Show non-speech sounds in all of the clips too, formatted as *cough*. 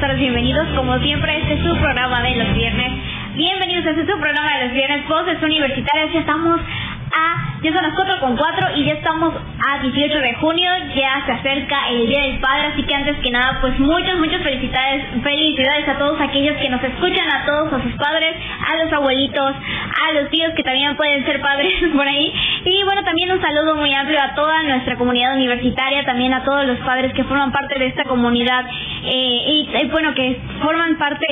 Buenas tardes, bienvenidos como siempre este es su programa de los viernes. Bienvenidos a este su programa de los viernes, Voces Universitarias, ya estamos a, ya son las 4 con 4 y ya estamos a 18 de junio, ya se acerca el Día del Padre, así que antes que nada, pues muchas, muchas felicidades, felicidades a todos aquellos que nos escuchan, a todos, a sus padres, a los abuelitos, a los tíos que también pueden ser padres *laughs* por ahí, y bueno, también un saludo muy amplio a toda nuestra comunidad universitaria, también a todos los padres que forman parte de esta comunidad, eh, y bueno, que forman parte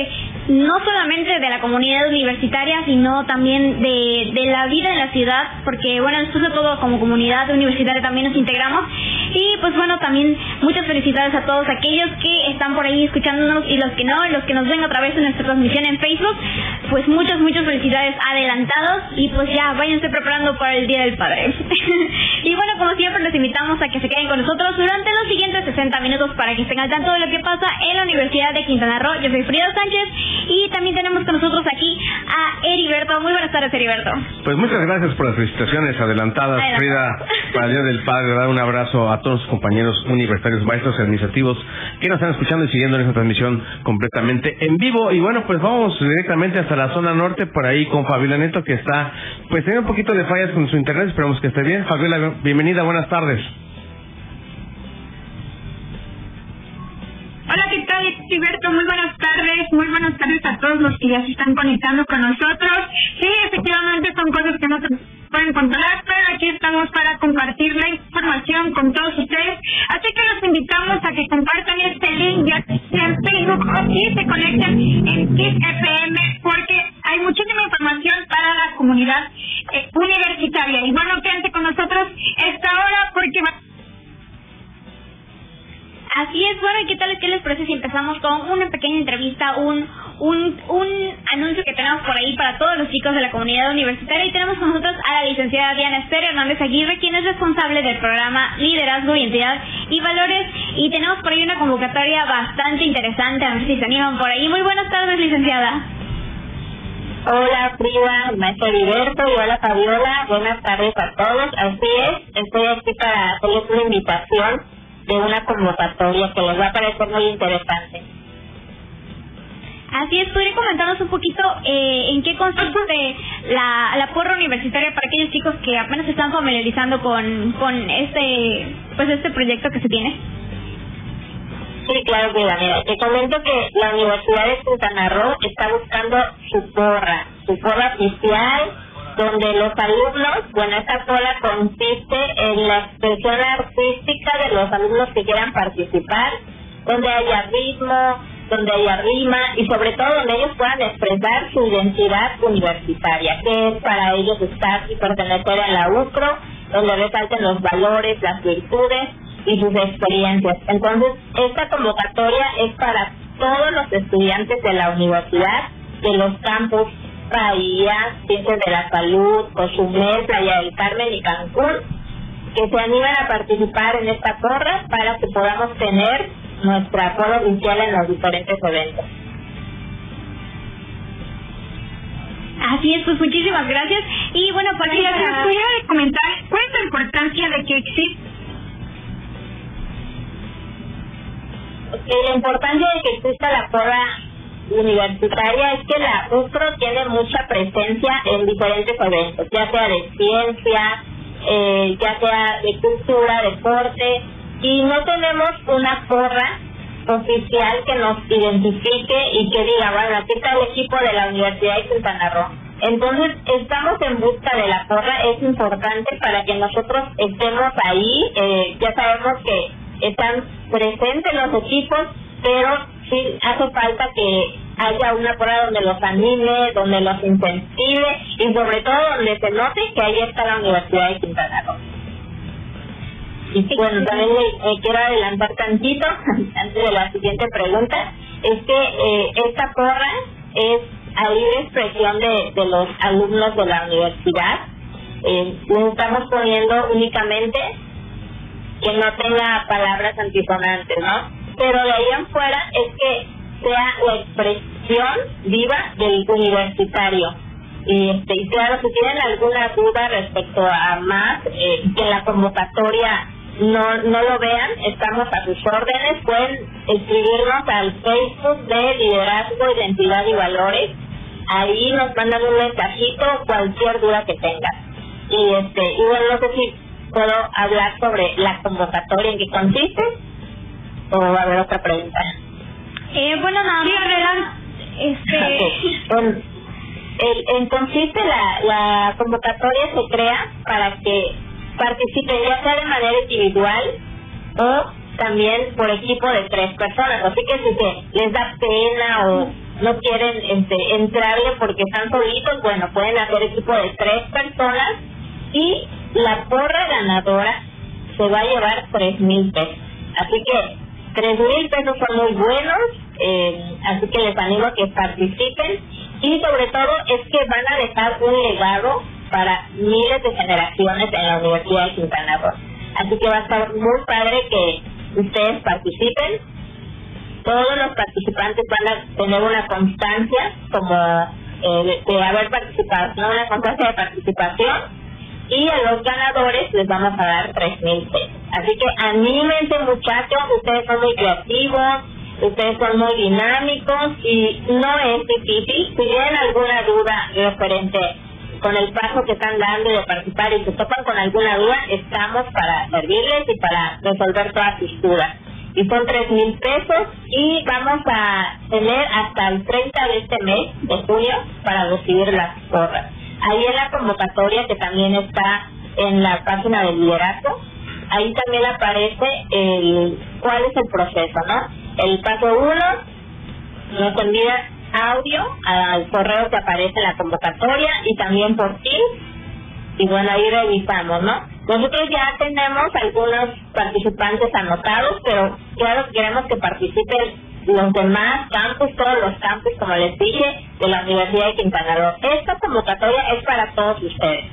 no solamente de la comunidad universitaria, sino también de, la vida en la ciudad, porque bueno, después de todo como comunidad universitaria también nos integramos y pues bueno, también muchas felicidades a todos aquellos que están por ahí escuchándonos y los que no, los que nos ven a través de nuestra transmisión en Facebook, pues muchas, muchas felicidades adelantados y pues ya váyanse preparando para el Día del Padre. *laughs* y bueno, como siempre les invitamos a que se queden con nosotros durante los siguientes 60 minutos para que estén al tanto de lo que pasa en la Universidad de Quintana Roo. Yo soy Frida Sánchez y también tenemos con nosotros aquí a Heriberto. Muy buenas tardes, Heriberto. Pues muchas gracias por las felicitaciones adelantadas, Adelante. Frida, para el Día del Padre. Dar un abrazo a todos los compañeros universitarios, maestros administrativos que nos están escuchando y siguiendo en esta transmisión completamente en vivo. Y bueno, pues vamos directamente hasta la zona norte, por ahí con Fabiola Neto, que está, pues tiene un poquito de fallas con su internet. Esperamos que esté bien. Fabiola, bienvenida, buenas tardes. Hola, ¿qué Heriberto? Muy buenas tardes, muy buenas tardes a todos los que ya se están conectando con nosotros. Sí, efectivamente son cosas que no se pueden controlar, pero aquí estamos para compartir la información con todos ustedes. Así que los invitamos a que compartan este link ya sea en Facebook o y se conecten en KISS FM porque hay muchísima información para la comunidad eh, universitaria. Y bueno, quédense con nosotros esta hora porque va Así es, bueno, ¿y qué tal? ¿Qué les parece si empezamos con una pequeña entrevista, un, un, un anuncio que tenemos por ahí para todos los chicos de la comunidad universitaria? Y tenemos con nosotros a la licenciada Diana Esther Hernández Aguirre, quien es responsable del programa Liderazgo, Identidad y Valores. Y tenemos por ahí una convocatoria bastante interesante, a ver si se animan por ahí. Muy buenas tardes, licenciada. Hola Frida, maestro Heriberto hola Fabiola, buenas tardes a todos. Así es, estoy aquí para hacerles una invitación de una convocatoria que les va a parecer muy interesante. Así es, ¿podría comentarnos un poquito eh, en qué consiste la, la porra universitaria para aquellos chicos que apenas se están familiarizando con, con este pues este proyecto que se tiene? Sí, claro, Frida, mira, te comento que la Universidad de Quintana Roo está buscando su porra, su porra oficial, donde los alumnos, bueno, esta porra consiste en la expresión artística de los alumnos que quieran participar, donde haya ritmo, donde haya rima y sobre todo donde ellos puedan expresar su identidad universitaria, que es para ellos estar y pertenecer a la UCRO, donde resalten los valores, las virtudes y sus experiencias. Entonces, esta convocatoria es para todos los estudiantes de la universidad, de los campus Bahía, Ciencias de la Salud, Cozumel, Playa del Carmen y Cancún, que se animan a participar en esta porra para que podamos tener nuestra porra oficial en los diferentes eventos. Así es, pues muchísimas gracias. Y bueno, para Oye, ¿les pudiera comentar cuál es la importancia de que exista Ok, la importancia de que exista la porra universitaria es que la UCRO tiene mucha presencia en diferentes eventos, ya sea de ciencia, eh, ya sea de cultura, deporte, y no tenemos una porra oficial que nos identifique y que diga, bueno, aquí está el equipo de la Universidad de Quintana Roo. Entonces, estamos en busca de la porra, es importante para que nosotros estemos ahí, eh, ya sabemos que están presentes los equipos, pero sí hace falta que haya una porra donde los anime, donde los incentive y sobre todo donde se note que ahí está la Universidad de Quintana Roo. Y bueno, también le, eh, quiero adelantar tantito, *laughs* antes de la siguiente pregunta, es que eh, esta porra es a libre expresión de, de los alumnos de la universidad. Eh, nos estamos poniendo únicamente que no tenga palabras antisonantes, ¿no? Pero de ahí en fuera es que sea la expresión viva del universitario. Y, este, y claro, si tienen alguna duda respecto a más, eh, que la convocatoria no, no lo vean, estamos a sus órdenes, pueden escribirnos al Facebook de Liderazgo, Identidad y Valores, ahí nos mandan un mensajito, cualquier duda que tengan. Y este, y bueno, no sé si puedo hablar sobre la convocatoria en qué consiste o va a haber otra pregunta. Eh, bueno, nada más, este... *laughs* en, el, en consiste la, la convocatoria se crea para que participen ya sea de manera individual o también por equipo de tres personas. Así que si se les da pena o no quieren este, entrarle porque están solitos, bueno, pueden hacer equipo de tres personas y la porra ganadora se va a llevar tres mil pesos. Así que tres mil pesos son muy buenos, eh, así que les animo a que participen y sobre todo es que van a dejar un legado para miles de generaciones en la Universidad de Quintana Roo. Así que va a estar muy padre que ustedes participen. Todos los participantes van a tener una constancia como eh, de, haber participado, una constancia de participación y a los ganadores les vamos a dar tres mil pesos. Así que anímense muchachos, ustedes son muy creativos, ustedes son muy dinámicos y no es difícil. Si tienen alguna duda referente con el paso que están dando de participar y se topan con alguna duda, estamos para servirles y para resolver todas sus dudas. Y son tres mil pesos y vamos a tener hasta el 30 de este mes de junio para recibir las porras. Ahí en la convocatoria que también está en la página del liderazgo, ahí también aparece el cuál es el proceso, ¿no? El paso uno nos envía audio al correo que aparece en la convocatoria y también por ti. Y bueno, ahí revisamos, ¿no? Nosotros ya tenemos algunos participantes anotados, pero claro, queremos que participen los demás campus, todos los campus, como les dije, de la Universidad de Quintana Roo. Esta convocatoria es para todos ustedes.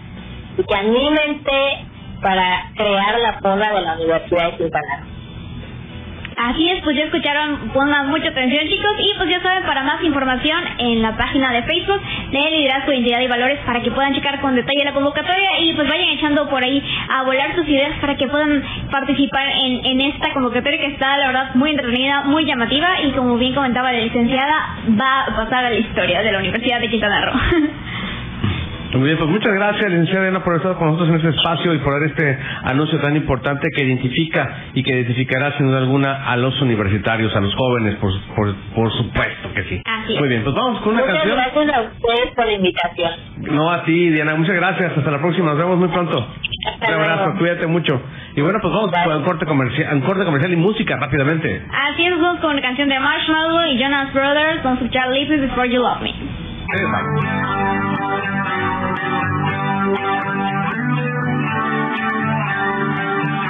Y que anímense para crear la poda de la Universidad de Quintana Roo. Así es, pues ya escucharon, pongan mucha atención chicos. Y pues ya saben para más información en la página de Facebook de Liderazgo, Identidad y Valores para que puedan checar con detalle la convocatoria. Y pues vayan echando por ahí a volar sus ideas para que puedan participar en, en esta convocatoria que está la verdad muy entretenida, muy llamativa. Y como bien comentaba la licenciada va a pasar a la historia de la Universidad de Quintana Roo. *laughs* Muy bien, pues muchas gracias, licenciada Elena, por estar con nosotros en este espacio y por dar este anuncio tan importante que identifica y que identificará sin duda alguna a los universitarios, a los jóvenes, por, por, por supuesto que sí. Muy bien, pues vamos con una muchas canción. gracias a ustedes por la invitación. No, a ti, Diana, muchas gracias. Hasta la próxima, nos vemos muy pronto. Hasta Un abrazo, luego. cuídate mucho. Y bueno, pues vamos con un corte comercial, un corte comercial y música rápidamente. Así es, vamos con la canción de Marshmallow y Jonas Brothers, vamos a escuchar Before You Love Me.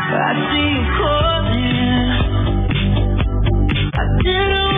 I see you calling. I didn't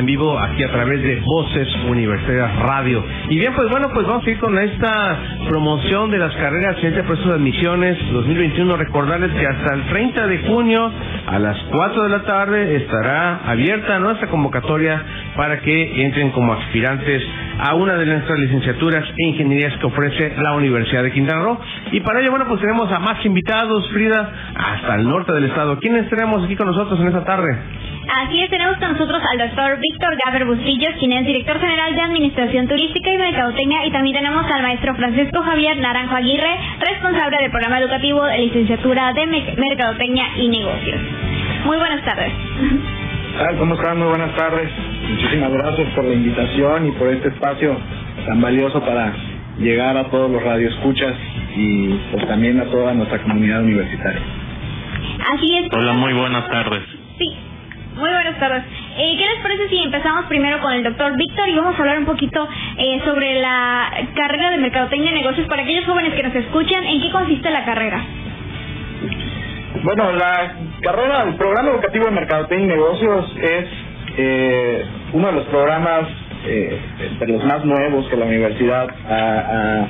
en vivo aquí a través de Voces Universidad Radio. Y bien, pues bueno, pues vamos a ir con esta promoción de las carreras de proceso de admisiones 2021. Recordarles que hasta el 30 de junio a las 4 de la tarde estará abierta nuestra convocatoria para que entren como aspirantes a una de nuestras licenciaturas e ingenierías que ofrece la Universidad de Quintana Roo. Y para ello, bueno, pues tenemos a más invitados, Frida, hasta el norte del estado. ¿Quiénes tenemos aquí con nosotros en esta tarde? Así es, tenemos con nosotros al doctor Víctor Gaber Bustillos, quien es director general de Administración Turística y Mercadotecnia, y también tenemos al maestro Francisco Javier Naranjo Aguirre, responsable del programa educativo de licenciatura de Me- Mercadotecnia y Negocios. Muy buenas tardes. tal? ¿Cómo están? Muy buenas tardes. Muchísimas gracias por la invitación y por este espacio tan valioso para llegar a todos los radioescuchas y pues también a toda nuestra comunidad universitaria. Así es. Hola, muy buenas tardes. Sí, muy buenas tardes. Eh, ¿Qué les parece si empezamos primero con el doctor Víctor y vamos a hablar un poquito eh, sobre la carrera de Mercadotecnia y Negocios para aquellos jóvenes que nos escuchan? ¿En qué consiste la carrera? Bueno, la carrera, el programa educativo de Mercadotecnia y Negocios es eh, uno de los programas eh, de los más nuevos que la universidad ha,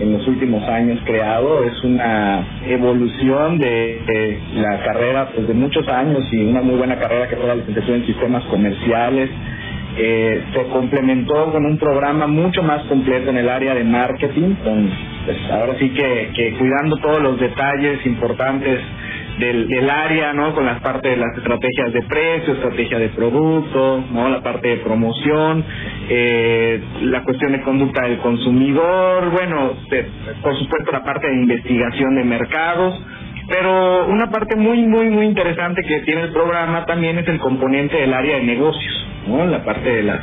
en los últimos años creado. Es una evolución de, la carrera pues, de muchos años y una muy buena carrera que fue la licenciatura en sistemas comerciales. Eh, se complementó con un programa mucho más completo en el área de marketing, pues, ahora sí que, que cuidando todos los detalles importantes del, área, ¿no? Con las partes de las estrategias de precio, estrategia de producto, ¿no? La parte de promoción, eh, la cuestión de conducta del consumidor, bueno, por supuesto la parte de investigación de mercados, pero una parte muy, muy, muy interesante que tiene el programa también es el componente del área de negocios, ¿no? La parte de las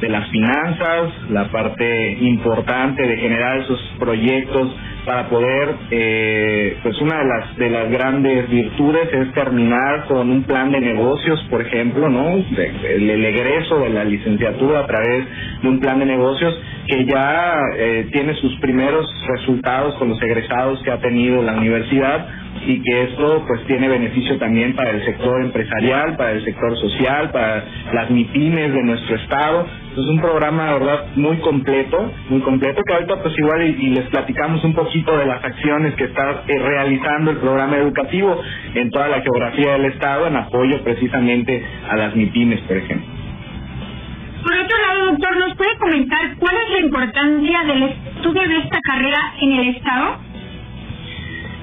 de las finanzas, la parte importante de generar esos proyectos para poder, eh, pues una de las de las grandes virtudes es terminar con un plan de negocios, por ejemplo, ¿no? El egreso de la licenciatura a través de un plan de negocios que ya eh, tiene sus primeros resultados con los egresados que ha tenido la universidad y que esto pues tiene beneficio también para el sector empresarial, para el sector social, para las MIPIMES de nuestro estado. Es un programa, de verdad, muy completo, muy completo, que ahorita pues igual y, les platicamos un poquito de las acciones que está eh, realizando el programa educativo en toda la geografía del estado en apoyo precisamente a las MIPIMES, por ejemplo. Por otro lado, doctor, ¿nos puede comentar cuál es la importancia del estudio de esta carrera en el Estado?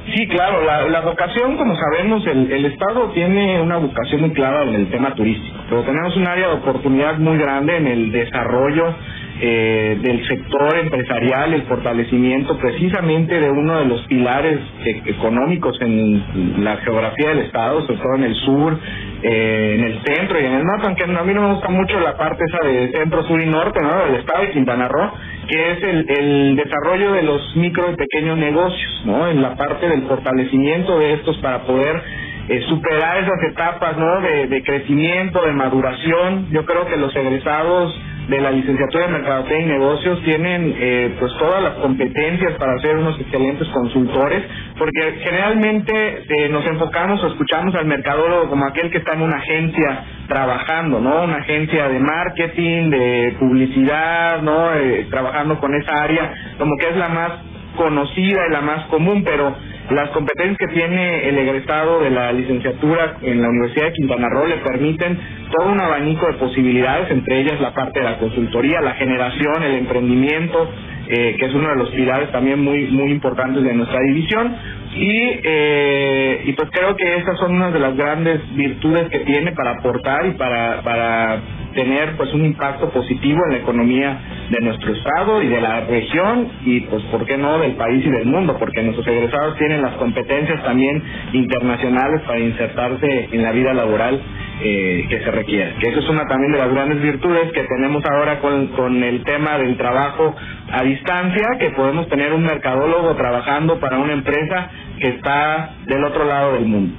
Sí, claro, la, la vocación, como sabemos, el, el Estado tiene una vocación muy clara en el tema turístico, pero tenemos un área de oportunidad muy grande en el desarrollo eh, del sector empresarial, el fortalecimiento precisamente de uno de los pilares e- económicos en la geografía del Estado, sobre todo en el sur, eh, en el centro y en el norte, aunque a mí no me gusta mucho la parte esa de centro, sur y norte, ¿no? Del Estado de Quintana Roo, que es el, el desarrollo de los micro y pequeños negocios, ¿no? En la parte del fortalecimiento de estos para poder eh, superar esas etapas, ¿no? De, de crecimiento, de maduración. Yo creo que los egresados de la licenciatura de Mercadotecnia y Negocios tienen eh, pues todas las competencias para ser unos excelentes consultores, porque generalmente eh, nos enfocamos o escuchamos al mercadólogo como aquel que está en una agencia trabajando, ¿no? Una agencia de marketing, de publicidad, ¿no? Eh, trabajando con esa área, como que es la más conocida y la más común, pero las competencias que tiene el egresado de la licenciatura en la Universidad de Quintana Roo le permiten todo un abanico de posibilidades, entre ellas la parte de la consultoría, la generación, el emprendimiento, eh, que es uno de los pilares también muy muy importantes de nuestra división. Y eh, y pues creo que esas son unas de las grandes virtudes que tiene para aportar y para para tener pues un impacto positivo en la economía de nuestro estado y de la región y pues por qué no del país y del mundo porque nuestros egresados tienen las competencias también internacionales para insertarse en la vida laboral eh, que se requiere que eso es una también de las grandes virtudes que tenemos ahora con, con el tema del trabajo a distancia que podemos tener un mercadólogo trabajando para una empresa que está del otro lado del mundo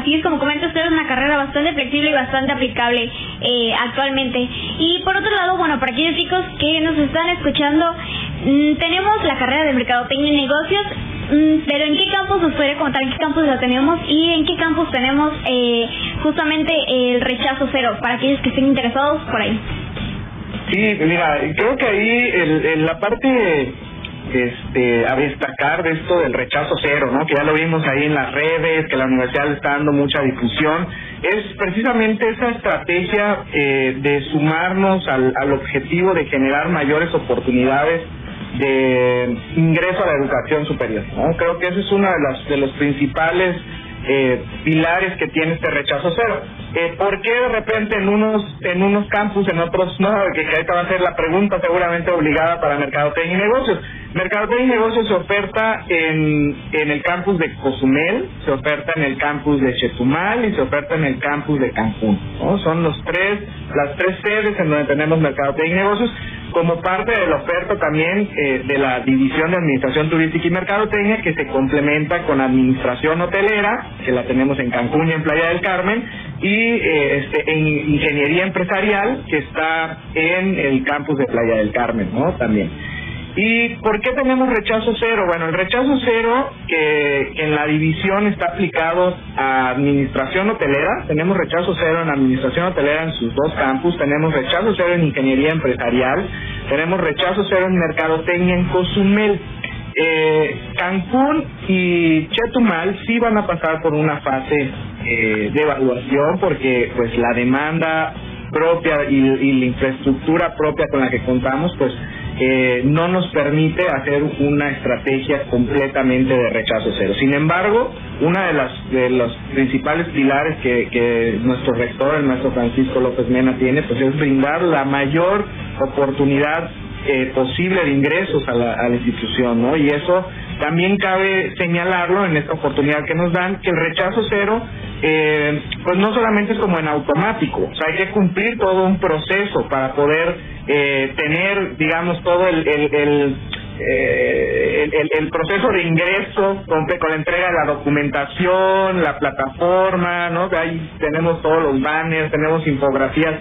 Así es, como comenta usted, es una carrera bastante flexible y bastante aplicable eh, actualmente. Y por otro lado, bueno, para aquellos chicos que nos están escuchando, mm, tenemos la carrera de Mercadotecnia y Negocios, mm, pero ¿en qué campus nos podría contar en qué campus la tenemos y en qué campus tenemos eh, justamente el rechazo cero para aquellos que estén interesados por ahí? Sí, mira, creo que ahí en la parte este, a destacar de esto del rechazo cero, ¿no? Que ya lo vimos ahí en las redes, que la universidad le está dando mucha difusión, es precisamente esa estrategia eh, de sumarnos al, al objetivo de generar mayores oportunidades de ingreso a la educación superior, ¿no? Creo que ese es uno de los, de los principales eh, pilares que tiene este rechazo cero. Eh, ¿Por qué de repente en unos en unos campus, en otros no? Que esta va a ser la pregunta seguramente obligada para Mercadotecnia y Negocios. Mercadotecnia y Negocios se oferta en, en el campus de Cozumel, se oferta en el campus de Chetumal y se oferta en el campus de Cancún. ¿no? Son los tres, las tres sedes en donde tenemos Mercadotecnia y Negocios como parte de la oferta también eh, de la División de Administración Turística y Mercadotecnia que se complementa con Administración Hotelera, que la tenemos en Cancún y en Playa del Carmen, y eh, este, en Ingeniería Empresarial, que está en el campus de Playa del Carmen, ¿no? También. ¿Y por qué tenemos rechazo cero? Bueno, el rechazo cero que, en la división está aplicado a administración hotelera, tenemos rechazo cero en administración hotelera en sus dos campus, tenemos rechazo cero en ingeniería empresarial, tenemos rechazo cero en mercadotecnia en Cozumel. Eh, Cancún y Chetumal sí van a pasar por una fase eh, de evaluación porque pues la demanda propia y, y la infraestructura propia con la que contamos pues eh, no nos permite hacer una estrategia completamente de rechazo cero. Sin embargo, una de las de los principales pilares que, que nuestro rector, el maestro Francisco López Mena, tiene, pues es brindar la mayor oportunidad eh, posible de ingresos a la, a la institución, ¿no? Y eso también cabe señalarlo en esta oportunidad que nos dan, que el rechazo cero, eh, pues no solamente es como en automático, o sea, hay que cumplir todo un proceso para poder eh, tener, digamos, todo el, el, el eh, el, el, proceso de ingreso con, con la entrega de la documentación, la plataforma, ¿no? Ahí tenemos todos los banners, tenemos infografías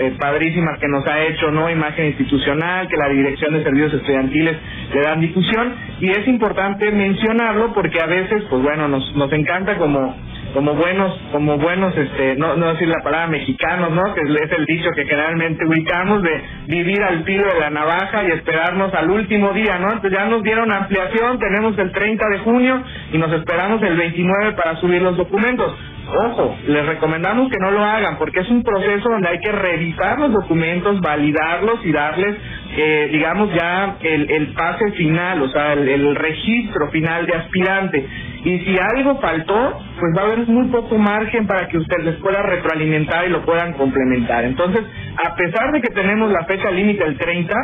eh, padrísimas que nos ha hecho, ¿no? Imagen institucional, que la Dirección de Servicios Estudiantiles le dan difusión y es importante mencionarlo porque a veces, pues bueno, nos, nos encanta como como buenos, como buenos, este, no, no decir la palabra mexicanos, ¿no? Que es el dicho que generalmente ubicamos de vivir al filo de la navaja y esperarnos al último día, ¿no? Entonces ya nos dieron ampliación, tenemos el 30 de junio y nos esperamos el 29 para subir los documentos. Ojo, les recomendamos que no lo hagan porque es un proceso donde hay que revisar los documentos, validarlos y darles, eh, digamos, ya el, el pase final, o sea, el, registro final de aspirante. Y si algo faltó, pues va a haber muy poco margen para que usted les pueda retroalimentar y lo puedan complementar. Entonces, a pesar de que tenemos la fecha límite el 30,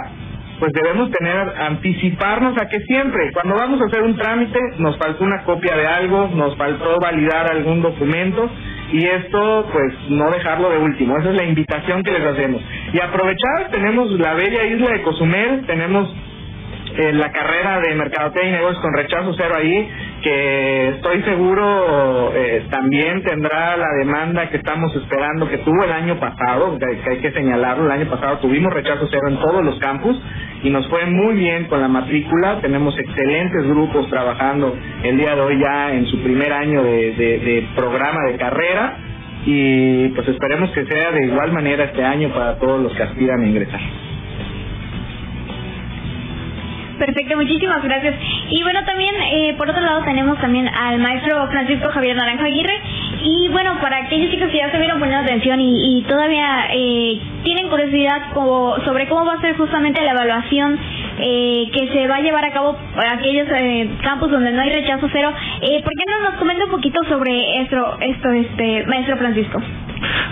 pues debemos tener, anticiparnos a que siempre, cuando vamos a hacer un trámite, nos faltó una copia de algo, nos faltó validar algún documento, y esto pues no dejarlo de último, esa es la invitación que les hacemos. Y aprovechar, tenemos la bella isla de Cozumel, tenemos eh, la carrera de Mercadotecnia y Negocios con rechazo cero ahí, que estoy seguro eh, también tendrá la demanda que estamos esperando que tuvo el año pasado, que hay que señalarlo, el año pasado tuvimos rechazo cero en todos los campus y nos fue muy bien con la matrícula, tenemos excelentes grupos trabajando el día de hoy ya en su primer año de, programa de carrera y pues esperemos que sea de igual manera este año para todos los que aspiran a ingresar. Perfecto, muchísimas gracias. Y bueno, también eh, por otro lado tenemos también al maestro Francisco Javier Naranjo Aguirre. Y bueno, para aquellos chicos que ya se vieron poniendo atención y, y todavía eh, tienen curiosidad como, sobre cómo va a ser justamente la evaluación eh, que se va a llevar a cabo para aquellos eh, campos donde no hay rechazo cero, eh, ¿por qué no nos comenta un poquito sobre esto, esto este maestro Francisco?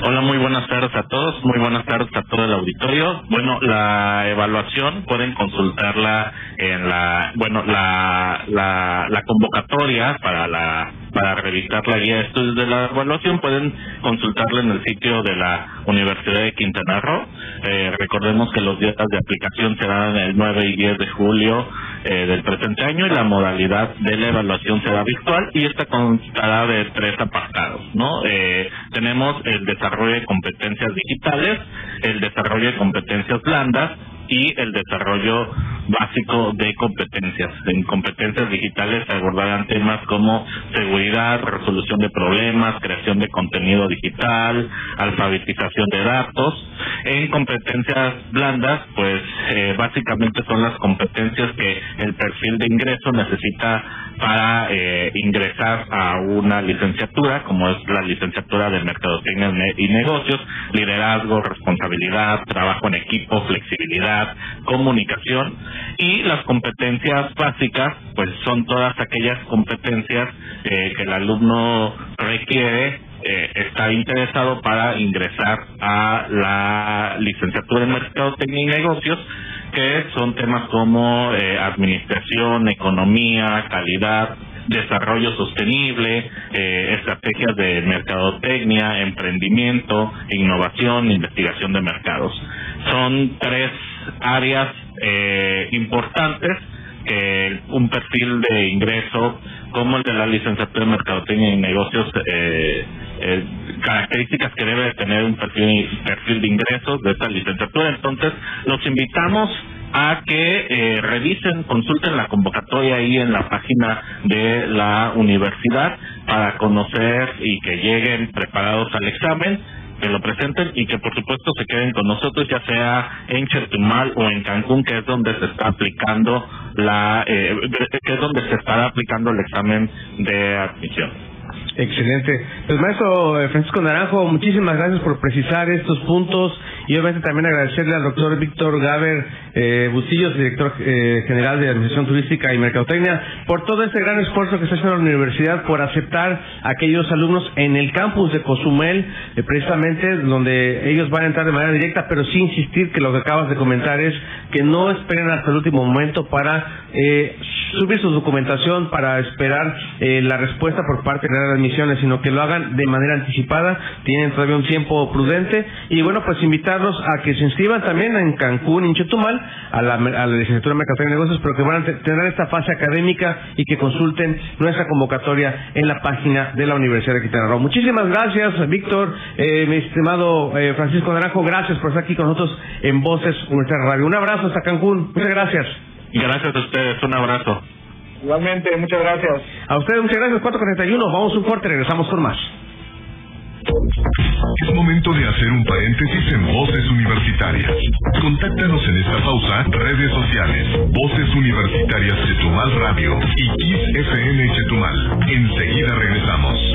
Hola, muy buenas tardes a todos, muy buenas tardes a todo el auditorio. Bueno, la evaluación pueden consultarla en la, bueno, la, la, la convocatoria para la para revisar la guía de estudios de la evaluación pueden consultarla en el sitio de la Universidad de Quintana Roo. Eh, recordemos que los días de aplicación serán el 9 y 10 de julio eh, del presente año y la modalidad de la evaluación será virtual y esta constará de tres apartados, ¿no? Eh, tenemos el desarrollo de competencias digitales, el desarrollo de competencias blandas y el desarrollo básico de competencias. En competencias digitales se abordarán temas como seguridad, resolución de problemas, creación de contenido digital, alfabetización de datos. En competencias blandas, pues eh, básicamente son las competencias que el perfil de ingreso necesita para eh, ingresar a una licenciatura, como es la licenciatura de Mercadotecnia y Negocios, liderazgo, responsabilidad, trabajo en equipo, flexibilidad, comunicación y las competencias básicas, pues son todas aquellas competencias eh, que el alumno requiere eh, está interesado para ingresar a la licenciatura en Mercadotecnia y Negocios que son temas como eh, administración, economía, calidad, desarrollo sostenible, eh, estrategias de mercadotecnia, emprendimiento, innovación, investigación de mercados. Son tres áreas eh, importantes que un perfil de ingreso como el de la licenciatura de mercadotecnia y negocios eh, eh, características que debe tener un perfil, perfil de ingresos de esta licenciatura. Entonces, los invitamos a que eh, revisen, consulten la convocatoria ahí en la página de la universidad para conocer y que lleguen preparados al examen que lo presenten y que por supuesto se queden con nosotros ya sea en Chetumal o en Cancún que es donde se está aplicando la eh, que es donde se estará aplicando el examen de admisión. Excelente. Pues maestro eh, Francisco Naranjo, muchísimas gracias por precisar estos puntos y obviamente también agradecerle al doctor Víctor Gaber eh, Bustillos, director eh, general de Administración Turística y Mercadotecnia, por todo este gran esfuerzo que está haciendo la universidad por aceptar aquellos alumnos en el campus de Cozumel, eh, precisamente donde ellos van a entrar de manera directa, pero sí insistir que lo que acabas de comentar es que no esperen hasta el último momento para eh, subir su documentación, para esperar eh, la respuesta por parte de las admisiones, sino que lo hagan de manera anticipada, tienen todavía un tiempo prudente y bueno, pues invitarlos a que se inscriban también en Cancún en Chetumal a la, a la licenciatura de Mercadotecnia y Negocios, pero que van a tener esta fase académica y que consulten nuestra convocatoria en la página de la Universidad de Quintana Roo. Muchísimas gracias, Víctor, eh, mi estimado eh, Francisco Naranjo, gracias por estar aquí con nosotros en Voces Universidad Radio. Un abrazo hasta Cancún, muchas gracias. Gracias a ustedes, un abrazo. Igualmente, muchas gracias. A ustedes muchas gracias, 441, vamos un corte, regresamos con más. Es momento de hacer un paréntesis en Voces Universitarias. Contáctanos en esta pausa, redes sociales, Voces Universitarias Chetumal Radio y Kiss FM Chetumal. Enseguida regresamos.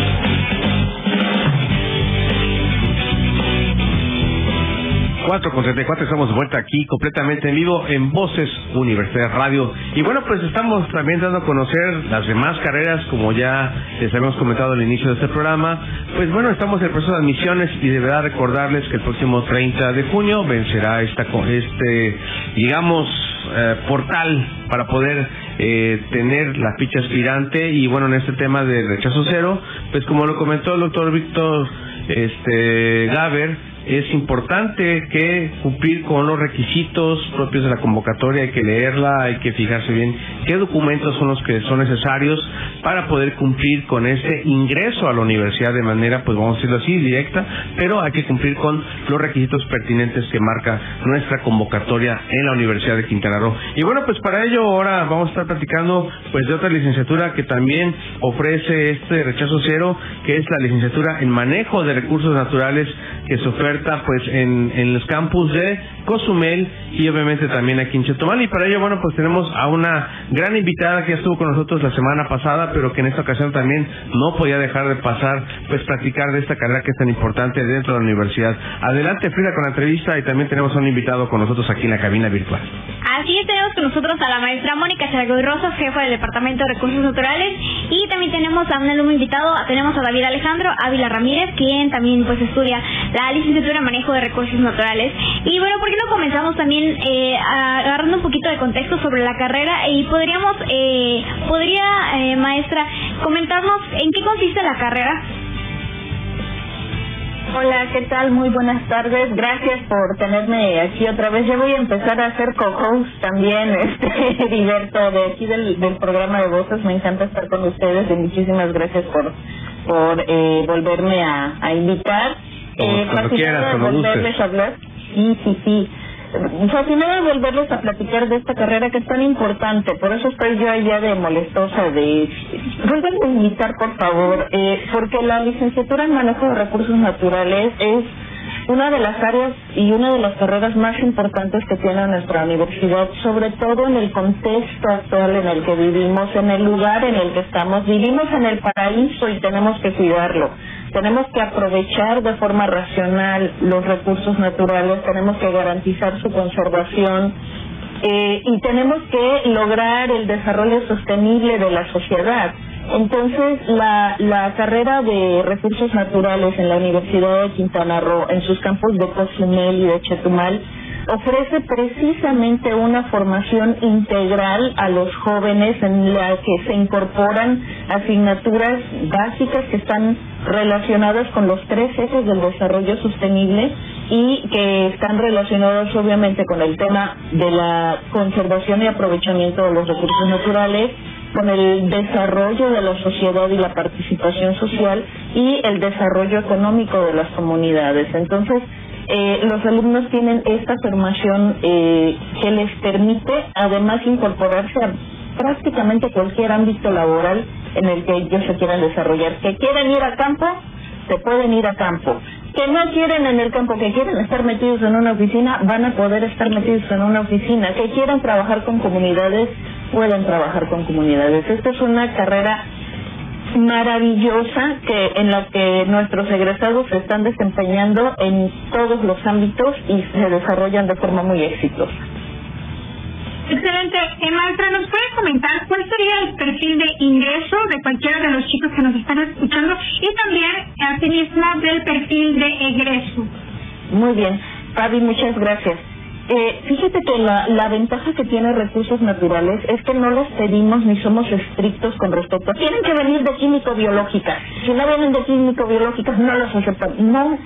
Cuatro con 34, estamos de vuelta aquí completamente en vivo en Voces Universidad Radio. Y bueno, pues estamos también dando a conocer las demás carreras, como ya les habíamos comentado al inicio de este programa. Pues bueno, estamos en el proceso de admisiones y de verdad recordarles que el próximo 30 de junio vencerá esta, este, digamos, eh, portal para poder eh, tener la ficha aspirante y bueno, en este tema de rechazo cero, pues como lo comentó el doctor Víctor este Gaber, es importante que cumplir con los requisitos propios de la convocatoria, hay que leerla, hay que fijarse bien qué documentos son los que son necesarios para poder cumplir con ese ingreso a la universidad de manera, pues vamos a decirlo así, directa, pero hay que cumplir con los requisitos pertinentes que marca nuestra convocatoria en la Universidad de Quintana Roo. Y bueno, pues para ello ahora vamos a estar platicando pues de otra licenciatura que también ofrece este rechazo cero, que es la licenciatura en manejo de recursos naturales que se oferta pues en, en los campus de Cozumel y obviamente también aquí en Chetumal y para ello bueno pues tenemos a una gran invitada que estuvo con nosotros la semana pasada pero que en esta ocasión también no podía dejar de pasar pues platicar de esta carrera que es tan importante dentro de la universidad. Adelante Frida con la entrevista y también tenemos a un invitado con nosotros aquí en la cabina virtual. Así es, tenemos con nosotros a la maestra Mónica Charagoy Rosas, jefa del Departamento de Recursos Naturales, y también tenemos a un alumno invitado, tenemos a David Alejandro Ávila Ramírez, quien también pues estudia la licenciatura en Manejo de Recursos Naturales. Y bueno, ¿por qué no comenzamos también eh, agarrando un poquito de contexto sobre la carrera y podríamos, eh, podría, eh, maestra, comentarnos en qué consiste la carrera? Hola, ¿qué tal? Muy buenas tardes. Gracias por tenerme aquí otra vez. Yo voy a empezar a hacer co-host también, *laughs* este, Heriberto, de aquí del, del programa de voces. Me encanta estar con ustedes y muchísimas gracias por por eh, volverme a, a invitar. Como- cuando quieras, de cuando volverles gustes. a hablar. Sí, sí, sí. De volverles a platicar de esta carrera que es tan importante, por eso estoy yo allá de molestosa de... Vuelvan a invitar, por favor, eh, porque la licenciatura en manejo de recursos naturales es una de las áreas y una de las carreras más importantes que tiene nuestra universidad, sobre todo en el contexto actual en el que vivimos, en el lugar en el que estamos. Vivimos en el paraíso y tenemos que cuidarlo. Tenemos que aprovechar de forma racional los recursos naturales, tenemos que garantizar su conservación eh, y tenemos que lograr el desarrollo sostenible de la sociedad. Entonces, la, la carrera de recursos naturales en la Universidad de Quintana Roo, en sus campus de Cozumel y de Chetumal, ofrece precisamente una formación integral a los jóvenes en la que se incorporan asignaturas básicas que están relacionadas con los tres ejes del desarrollo sostenible y que están relacionados obviamente con el tema de la conservación y aprovechamiento de los recursos naturales, con el desarrollo de la sociedad y la participación social y el desarrollo económico de las comunidades. Entonces, eh, los alumnos tienen esta formación eh, que les permite además incorporarse a prácticamente cualquier ámbito laboral en el que ellos se quieran desarrollar. Que quieren ir a campo, se pueden ir a campo. Que no quieren en el campo, que quieren estar metidos en una oficina, van a poder estar metidos en una oficina. Que quieran trabajar con comunidades, pueden trabajar con comunidades. Esta es una carrera maravillosa que en la que nuestros egresados se están desempeñando en todos los ámbitos y se desarrollan de forma muy exitosa. Excelente. Eh, maestra, ¿nos puede comentar cuál sería el perfil de ingreso de cualquiera de los chicos que nos están escuchando y también, asimismo, del perfil de egreso? Muy bien, Fabi, muchas gracias. Eh, fíjate que la, la ventaja que tiene recursos naturales es que no los pedimos ni somos estrictos con respecto. Tienen que venir de químico-biológica. Si no vienen de químico-biológica, no los aceptamos. No,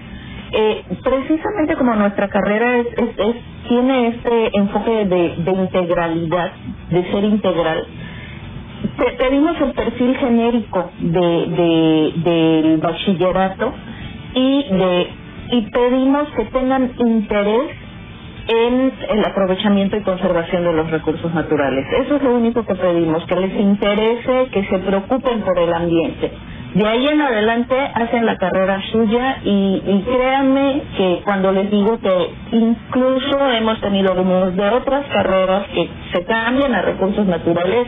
eh, precisamente como nuestra carrera es, es, es- tiene este enfoque de, de integralidad, de ser integral, te- pedimos el perfil genérico de, de del bachillerato y de y pedimos que tengan interés en el aprovechamiento y conservación de los recursos naturales. Eso es lo único que pedimos, que les interese, que se preocupen por el ambiente. De ahí en adelante hacen la carrera suya y, y créanme que cuando les digo que incluso hemos tenido alumnos de otras carreras que se cambian a recursos naturales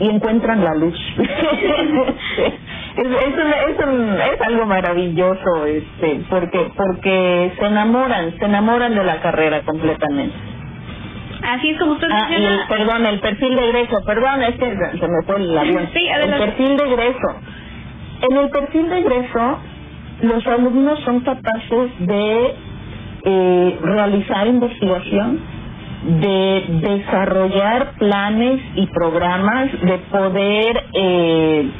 y encuentran la luz. *laughs* es, es, un- es, un- es algo maravilloso, este, porque porque se enamoran, se enamoran de la carrera completamente. Así es como usted Ah, y el, perdón, el perfil de egreso, perdón, es que se me fue el avión. Sí, el perfil de egreso. En el perfil de egreso, los alumnos son capaces de eh, realizar investigación, de desarrollar planes y programas, de poder eh,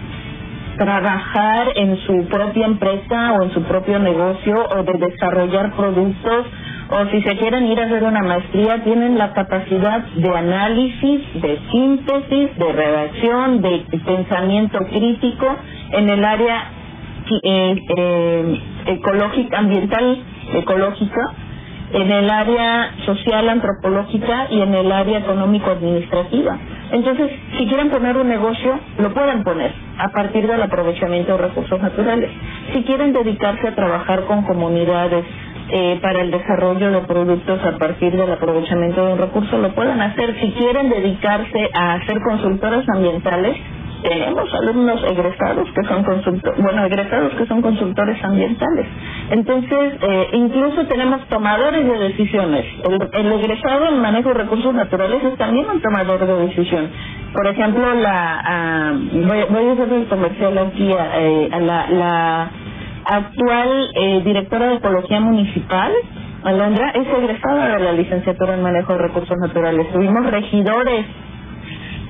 trabajar en su propia empresa o en su propio negocio o de desarrollar productos o si se quieren ir a hacer una maestría tienen la capacidad de análisis, de síntesis, de redacción, de pensamiento crítico en el área eh, eh, ecológica, ambiental, ecológica, en el área social, antropológica y en el área económico-administrativa. Entonces, si quieren poner un negocio, lo pueden poner a partir del aprovechamiento de recursos naturales. Si quieren dedicarse a trabajar con comunidades, eh, para el desarrollo de productos a partir del aprovechamiento de un recurso lo puedan hacer. Si quieren dedicarse a ser consultoras ambientales, tenemos alumnos egresados que son consultores, bueno, egresados que son consultores ambientales. Entonces, eh, incluso tenemos tomadores de decisiones. El, el, egresado en manejo de recursos naturales es también un tomador de decisión. Por ejemplo, la voy, voy, a hacer el comercial aquí eh, a la, la actual eh, directora de Ecología Municipal, Alondra, es egresada de la licenciatura en manejo de recursos naturales. Tuvimos regidores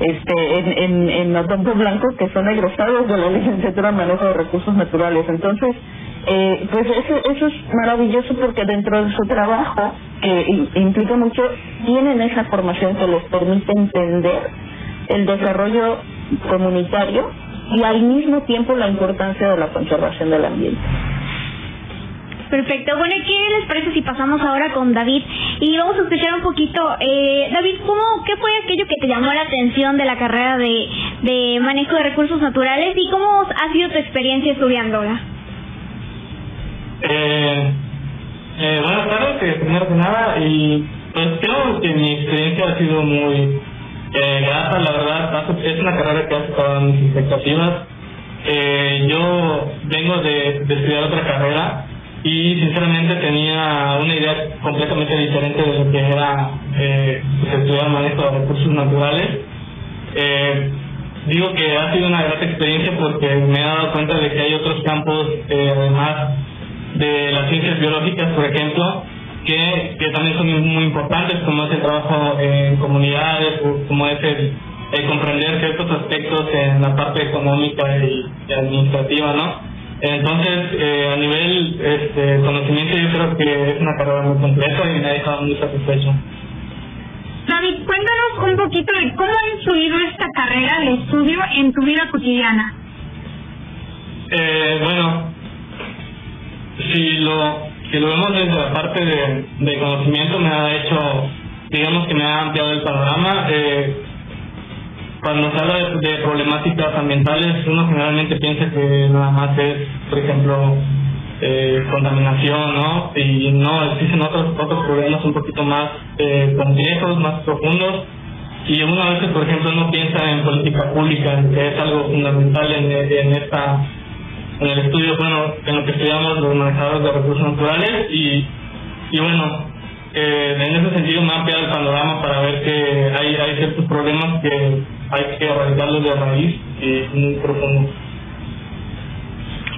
este en, en, en Otompo Blanco que son egresados de la *laughs* licenciatura en manejo de recursos naturales. Entonces, eh, pues eso, eso es maravilloso porque dentro de su trabajo, que implica mucho, tienen esa formación que les permite entender el desarrollo comunitario y al mismo tiempo la importancia de la conservación del ambiente. Perfecto. Bueno, ¿qué les parece si pasamos ahora con David? Y vamos a escuchar un poquito. Eh, David, ¿cómo, ¿qué fue aquello que te llamó la atención de la carrera de, de manejo de recursos naturales y cómo ha sido tu experiencia estudiándola? Eh, eh, buenas tardes, eh, primero que nada, y pues creo que mi experiencia ha sido muy eh, grata, la verdad, es una carrera que ha superado mis expectativas. Eh, yo vengo de, de estudiar otra carrera y sinceramente tenía una idea completamente diferente de lo que era eh, pues, estudiar manejo de recursos naturales. Eh, digo que ha sido una gran experiencia porque me he dado cuenta de que hay otros campos, eh, además de las ciencias biológicas, por ejemplo, que, que también son muy importantes, como es el trabajo en comunidades, como es el, comprender ciertos aspectos en la parte económica y administrativa, ¿no? Entonces, eh, a nivel este, conocimiento, yo creo que es una carrera muy completa y me ha dejado muy satisfecho. David, cuéntanos un poquito de cómo ha influido esta carrera de estudio en tu vida cotidiana. Eh, bueno, si lo, si lo vemos desde la parte de, de conocimiento, me ha hecho, digamos que me ha ampliado el panorama. Eh, cuando se habla de, problemáticas ambientales, uno generalmente piensa que nada más es, por ejemplo, eh, contaminación, ¿no? Y no, existen otros, otros problemas un poquito más eh, complejos, más profundos. Y uno a veces, por ejemplo, no piensa en política pública, que es algo fundamental en, en esta en el estudio, bueno, en lo que estudiamos los manejadores de recursos naturales y, y bueno, eh, en ese sentido ampliado el panorama para ver que hay, hay ciertos problemas que hay que erradicarlos de raíz y es muy profundo.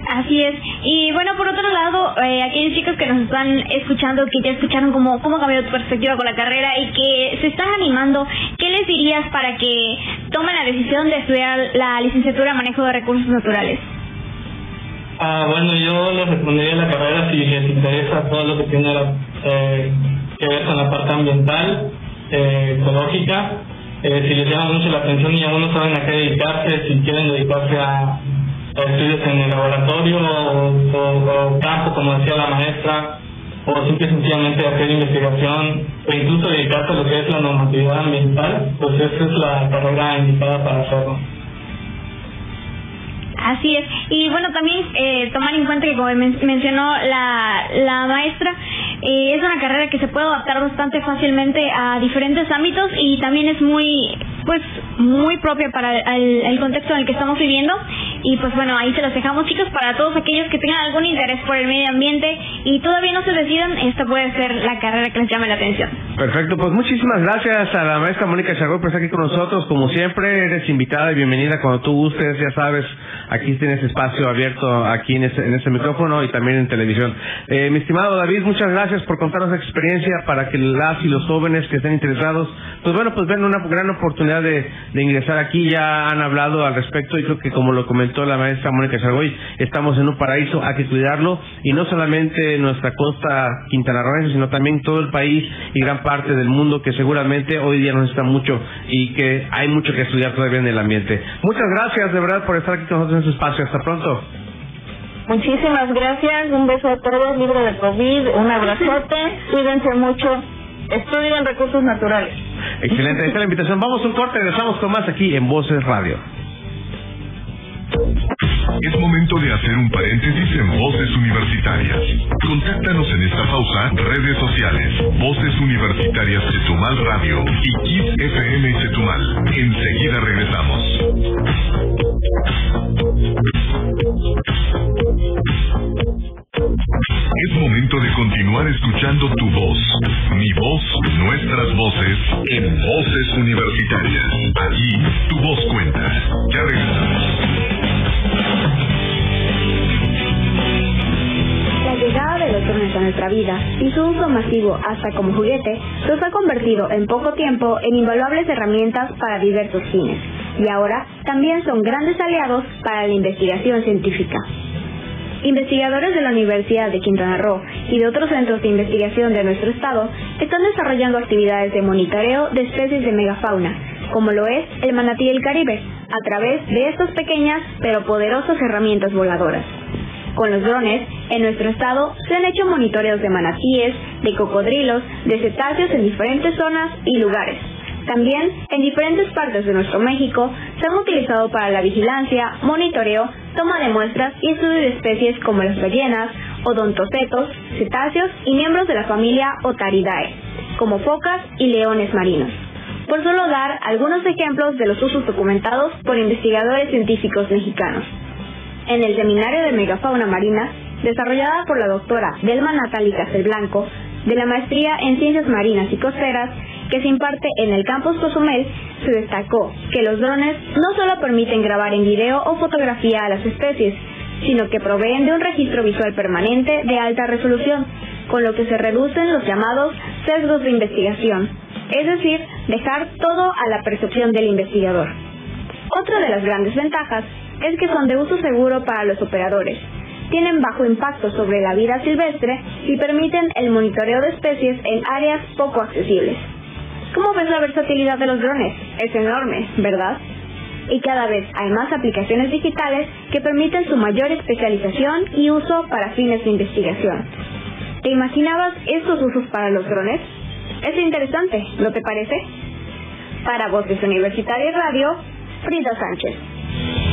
Así es. Y bueno, por otro lado, eh, aquellos chicos que nos están escuchando, que ya escucharon cómo, cómo cambió tu perspectiva con la carrera y que se están animando, ¿qué les dirías para que tomen la decisión de estudiar la licenciatura en manejo de recursos naturales? Ah, bueno, yo les respondería la carrera si les interesa todo lo que tiene eh, que ver con la parte ambiental, eh, ecológica eh, si les llama mucho la atención y aún no saben a qué dedicarse, si quieren dedicarse a, estudios en el laboratorio o, campo, como decía la maestra, o simple sencillamente hacer investigación o incluso dedicarse a lo que es la normatividad ambiental, pues esa es la carrera indicada para hacerlo. Así es. Y bueno, también eh, tomar en cuenta que como mencionó la, la maestra, eh, es una carrera que se puede adaptar bastante fácilmente a diferentes ámbitos y también es muy pues muy propia para el, el, contexto en el que estamos viviendo y pues bueno ahí se los dejamos chicos para todos aquellos que tengan algún interés por el medio ambiente y todavía no se decidan esta puede ser la carrera que les llame la atención. Perfecto pues muchísimas gracias a la maestra Mónica Chagó por estar aquí con nosotros. Como siempre eres invitada y bienvenida cuando tú gustes ya sabes aquí tienes espacio abierto aquí en ese, en ese micrófono y también en televisión. Eh, mi estimado David muchas gracias por contarnos la experiencia para que las y los jóvenes que estén interesados pues bueno pues ven una gran oportunidad de, ingresar aquí, ya han hablado al respecto y creo que como lo comentó la maestra Mónica Sargoy, estamos en un paraíso, hay que cuidarlo y no solamente nuestra costa quintanarroense, sino también todo el país y gran parte del mundo que seguramente hoy día nos necesita mucho y que hay mucho que estudiar todavía en el ambiente. Muchas gracias de verdad por estar aquí con nosotros en su espacio. Hasta pronto. Muchísimas gracias, un beso a todos, libre de COVID, un abrazote, cuídense mucho, estudien recursos naturales. Excelente, esta es la invitación. Vamos a un corte, regresamos con más aquí en Voces Radio. Es momento de hacer un paréntesis en Voces Universitarias. Contáctanos en esta pausa, redes sociales, Voces Universitarias Chetumal Radio y Kids FM Chetumal. Enseguida regresamos. Es momento de continuar escuchando tu voz, mi voz, nuestras voces, en Voces Universitarias. Aquí tu voz cuenta. Ya regresamos. Llegada de los drones a nuestra vida y su uso masivo hasta como juguete los ha convertido en poco tiempo en invaluables herramientas para diversos fines y ahora también son grandes aliados para la investigación científica. Investigadores de la Universidad de Quintana Roo y de otros centros de investigación de nuestro estado están desarrollando actividades de monitoreo de especies de megafauna, como lo es el manatí del Caribe, a través de estas pequeñas pero poderosas herramientas voladoras. Con los drones, en nuestro estado se han hecho monitoreos de manatíes, de cocodrilos, de cetáceos en diferentes zonas y lugares. También, en diferentes partes de nuestro México, se han utilizado para la vigilancia, monitoreo, toma de muestras y estudio de especies como las ballenas, odontocetos, cetáceos y miembros de la familia Otaridae, como focas y leones marinos. Por solo dar algunos ejemplos de los usos documentados por investigadores científicos mexicanos. En el Seminario de Megafauna Marina, desarrollada por la doctora Delma Natalie Castelblanco, de la Maestría en Ciencias Marinas y Costeras, que se imparte en el campus Cozumel, se destacó que los drones no solo permiten grabar en video o fotografía a las especies, sino que proveen de un registro visual permanente de alta resolución, con lo que se reducen los llamados sesgos de investigación, es decir, dejar todo a la percepción del investigador. Otra de las grandes ventajas es que son de uso seguro para los operadores, tienen bajo impacto sobre la vida silvestre y permiten el monitoreo de especies en áreas poco accesibles. ¿Cómo ves la versatilidad de los drones? Es enorme, ¿verdad? Y cada vez hay más aplicaciones digitales que permiten su mayor especialización y uso para fines de investigación. ¿Te imaginabas estos usos para los drones? Es interesante, ¿no te parece? Para Voces Universitarias Radio, Frida Sánchez.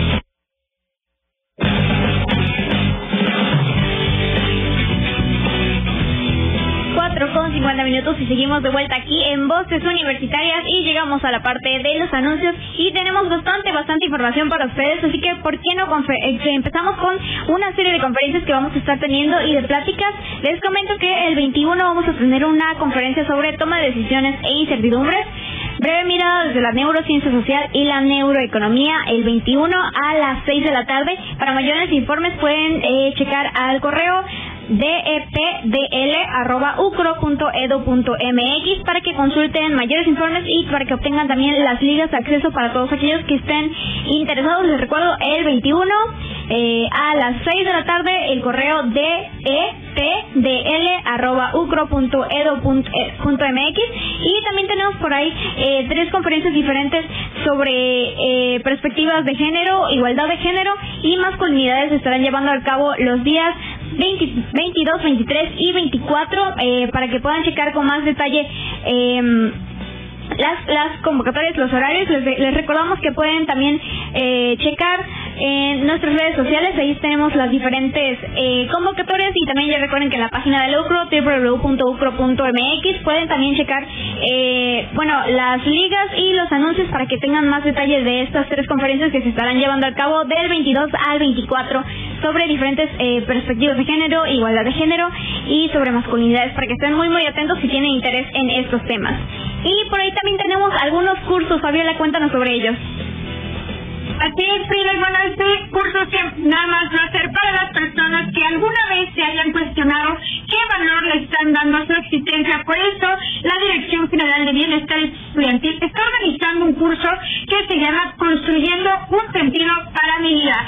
4 con 50 minutos y seguimos de vuelta aquí en Voces Universitarias y llegamos a la parte de los anuncios y tenemos bastante, bastante información para ustedes, así que ¿por qué no eh, empezamos con una serie de conferencias que vamos a estar teniendo y de pláticas? Les comento que el 21 vamos a tener una conferencia sobre toma de decisiones e incertidumbres. Breve mirada desde la neurociencia social y la neuroeconomía el 21 a las 6 de la tarde. Para mayores informes pueden eh, checar al correo depdl.ucro.edu.mx para que consulten mayores informes y para que obtengan también las ligas de acceso para todos aquellos que estén interesados. Les recuerdo el 21 eh, a las 6 de la tarde el correo depdl.ucro.edu.mx y también tenemos por ahí eh, tres conferencias diferentes sobre eh, perspectivas de género, igualdad de género y masculinidades se estarán llevando a cabo los días 20 22, 23 y 24 eh, para que puedan checar con más detalle em, las, las convocatorias, los horarios. Les, les recordamos que pueden también eh, checar en nuestras redes sociales. Ahí tenemos las diferentes eh, convocatorias y también ya recuerden que en la página del UCRO, www.ucro.mx, pueden también checar, eh, bueno, las ligas y los anuncios para que tengan más detalles de estas tres conferencias que se estarán llevando a cabo del 22 al 24 sobre diferentes eh, perspectivas de género, igualdad de género y sobre masculinidades para que estén muy muy atentos si tienen interés en estos temas. Y por ahí también tenemos algunos cursos, Fabiola, cuéntanos sobre ellos. Es, Frida, bueno, este curso nada más va a ser para las personas que alguna vez se hayan cuestionado qué valor le están dando a su existencia. Por eso, la Dirección General de Bienestar Estudiantil está organizando un curso que se llama Construyendo un sentido para mi vida,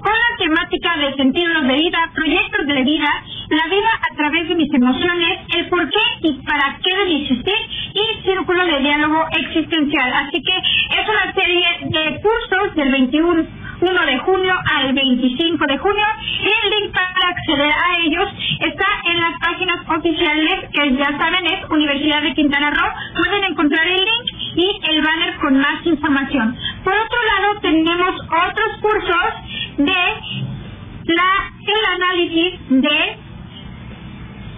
con la temática de sentidos de vida, proyectos de vida, la vida a través de mis emociones, por qué y para qué debe existir y círculo de diálogo existencial. Así que es una serie de cursos del 21 1 de junio al 25 de junio el link para acceder a ellos está en las páginas oficiales que ya saben es Universidad de Quintana Roo. Pueden encontrar el link y el banner con más información. Por otro lado tenemos otros cursos de el análisis de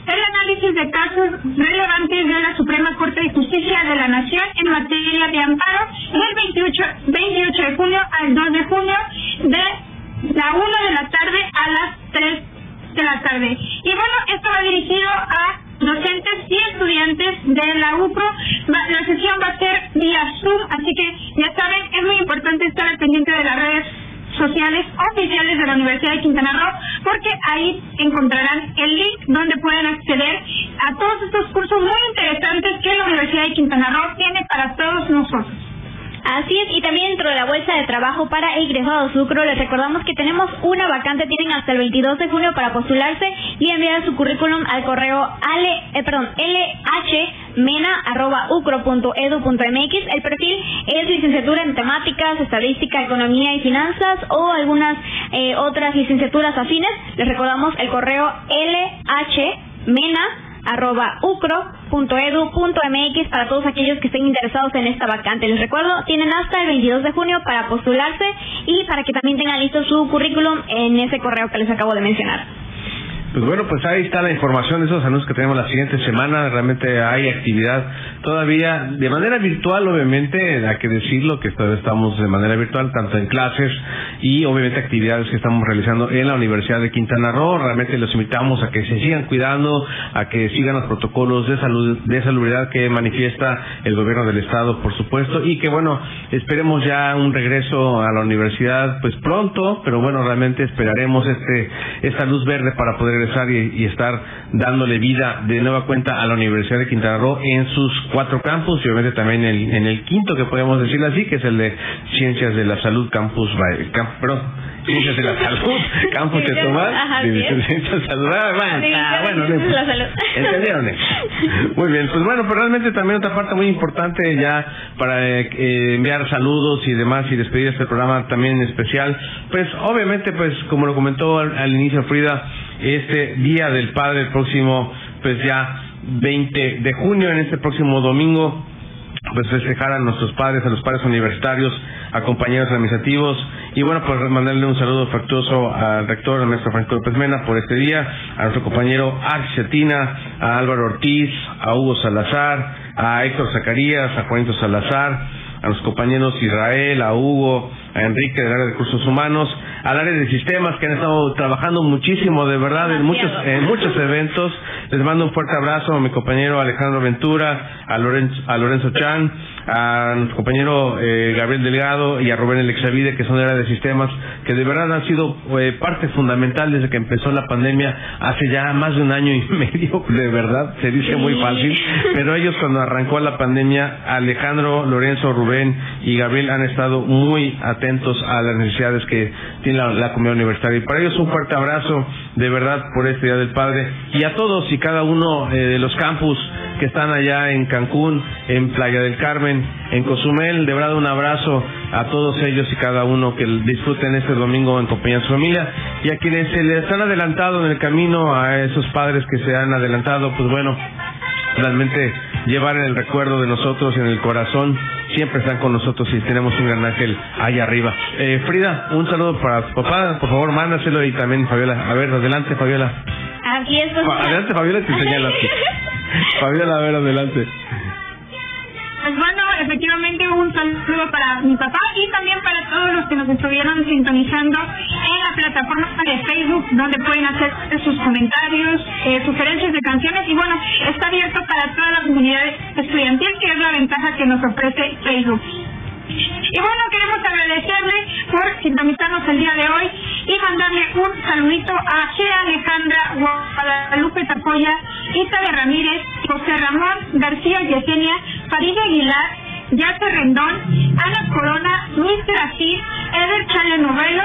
el análisis de casos relevantes de la Suprema Corte de Justicia de la Nación en materia de amparo del 28, 28 de junio al 2 de junio de la 1 de la tarde a las 3 de la tarde. Y bueno, esto va dirigido a docentes y estudiantes de la UPRO. La sesión va a ser vía Zoom, así que ya saben, es muy importante estar al pendiente de las redes sociales oficiales de la Universidad de Quintana Roo, porque ahí encontrarán el link donde pueden acceder a todos estos cursos muy interesantes que la Universidad de Quintana Roo tiene para todos nosotros. Así es, y también dentro de la bolsa de trabajo para egresados Sucro, les recordamos que tenemos una vacante, tienen hasta el 22 de junio para postularse y enviar su currículum al correo ale, eh, perdón, lhmena.ucro.edu.mx. El perfil es licenciatura en temáticas, estadística, economía y finanzas o algunas eh, otras licenciaturas afines. Les recordamos el correo lhmena arroba ucro.edu.mx para todos aquellos que estén interesados en esta vacante. Les recuerdo, tienen hasta el 22 de junio para postularse y para que también tengan listo su currículum en ese correo que les acabo de mencionar. Pues bueno, pues ahí está la información de esos anuncios que tenemos la siguiente semana. Realmente hay actividad todavía de manera virtual, obviamente, hay que decirlo que todavía estamos de manera virtual, tanto en clases y obviamente actividades que estamos realizando en la Universidad de Quintana Roo. Realmente los invitamos a que se sigan cuidando, a que sigan los protocolos de salud, de salubridad que manifiesta el gobierno del estado, por supuesto, y que bueno, esperemos ya un regreso a la universidad, pues pronto, pero bueno, realmente esperaremos este esta luz verde para poder regresar y, estar dándole vida de nueva cuenta a la Universidad de Quintana Roo en sus cuatro campus y obviamente también en en el quinto que podemos decirlo así, que es el de Ciencias de la Salud Campus, Valle- Cam- perdón, Ciencias de la Salud, *laughs* Campus Chetumal, ajá, División de Ciencias bueno, ah, bueno, de la. Salud. ¿Entendieron? *laughs* Muy bien, pues bueno, pero realmente también otra parte muy importante ya para eh, eh, enviar saludos y demás y despedir este programa también especial, pues obviamente pues como lo comentó al, al inicio Frida, este Día del Padre el próximo pues ya 20 de junio en este próximo domingo pues festejar a nuestros padres, a los padres universitarios, a compañeros administrativos y bueno, pues mandarle un saludo afectuoso al rector, al maestro Francisco López Mena por este día, a nuestro compañero Arch Cetina, a Álvaro Ortiz, a Hugo Salazar, a Héctor Zacarías, a Juanito Salazar, a los compañeros Israel, a Hugo, a Enrique del área de recursos humanos, al área de sistemas que han estado trabajando muchísimo, de verdad, en muchos, en muchos eventos. Les mando un fuerte abrazo a mi compañero Alejandro Ventura, a Lorenzo, a Lorenzo Chan, a nuestro compañero eh, Gabriel Delgado y a Rubén Elexavide, que son del área de sistemas, que de verdad han sido eh, parte fundamental desde que empezó la pandemia hace ya más de un año y *laughs* medio, de verdad, se dice muy fácil, pero ellos cuando arrancó la pandemia, Alejandro, Lorenzo, Rubén y Gabriel han estado muy atentos a las necesidades que tiene la, la comunidad universitaria. Y para ellos un fuerte abrazo, de verdad, por este Día del Padre. Y a todos y cada uno eh, de los campus que están allá en Cancún, en Playa del Carmen, en Cozumel, de verdad un abrazo a todos ellos y cada uno que disfruten este domingo en compañía de su familia. Y a quienes se les han adelantado en el camino, a esos padres que se han adelantado, pues bueno, realmente llevar el recuerdo de nosotros en el corazón siempre están con nosotros y tenemos un gran ángel ahí arriba. Eh, Frida, un saludo para tu papá, por favor, mándaselo y también Fabiola. A ver, adelante, Fabiola. Así es, pues. Adelante, Fabiola, te señalas. *laughs* Fabiola, a ver, adelante. Pues bueno, efectivamente un saludo para mi papá y también para todos los que nos estuvieron sintonizando en la plataforma de Facebook, donde pueden hacer sus comentarios, eh, sugerencias de canciones y bueno, está abierto para toda la comunidad estudiantil, que es la ventaja que nos ofrece Facebook. Y bueno, queremos agradecerle por sintonizarnos el día de hoy y mandarle un saludito a Gia Alejandra Guadalupe Tapoya, Italia Ramírez, José Ramón García Yesenia, Farid Aguilar, Yace Rendón, Ana Corona, Luis Brasil, Eder Chale Novelo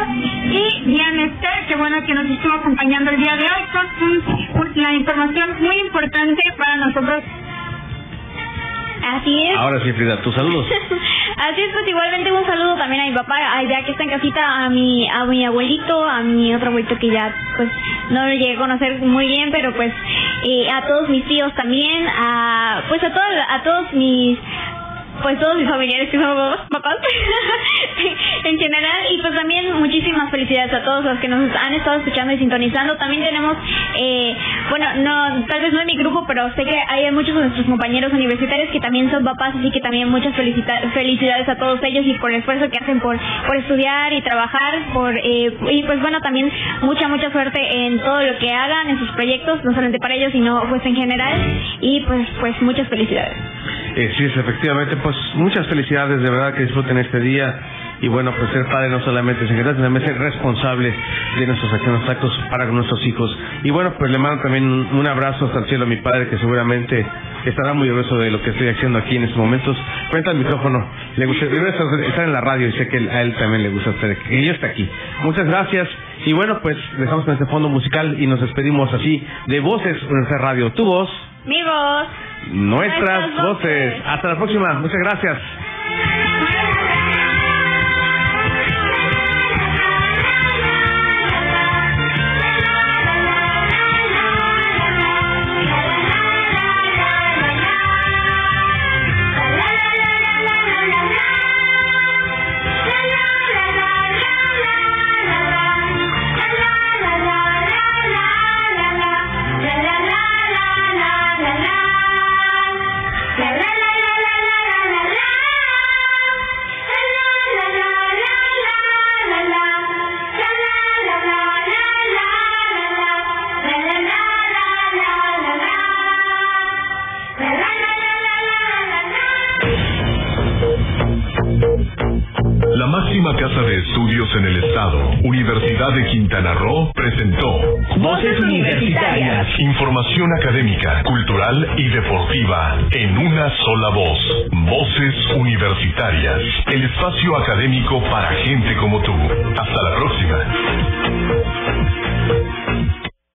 y Diana Esther, que bueno que nos estuvo acompañando el día de hoy con un- un- la información muy importante para nosotros. Así es. Ahora sí, Frida, tus saludos. *laughs* Así es, pues igualmente un saludo también a mi papá, ya que está en casita, a mi, a mi abuelito, a mi otro abuelito que ya pues no lo llegué a conocer muy bien, pero pues eh, a todos mis tíos también, a pues a todos, a todos mis pues todos mis familiares que son papás, *laughs* en general y pues también muchísimas felicidades a todos los que nos han estado escuchando y sintonizando. También tenemos, eh, bueno, no, tal vez no en mi grupo, pero sé que hay muchos de nuestros compañeros universitarios que también son papás, así que también muchas felicidades a todos ellos y por el esfuerzo que hacen por, por estudiar y trabajar, por eh, y pues bueno, también mucha, mucha suerte en todo lo que hagan, en sus proyectos, no solamente para ellos, sino pues en general y pues, pues muchas felicidades. Eh, sí, efectivamente, pues muchas felicidades, de verdad que disfruten este día y bueno, pues ser padre no solamente es sino también ser responsable de nuestros acciones actos para nuestros hijos. Y bueno, pues le mando también un, abrazo hasta el cielo a mi padre que seguramente estará muy orgulloso de lo que estoy haciendo aquí en estos momentos. Cuenta el micrófono, le gusta estar en la radio y sé que a él también le gusta estar que yo esté aquí. Muchas gracias y bueno, pues dejamos con este fondo musical y nos despedimos así de Voces en Radio. Tu voz. Mi voz. Nuestras, voces. Hasta la próxima. Muchas gracias. Académico para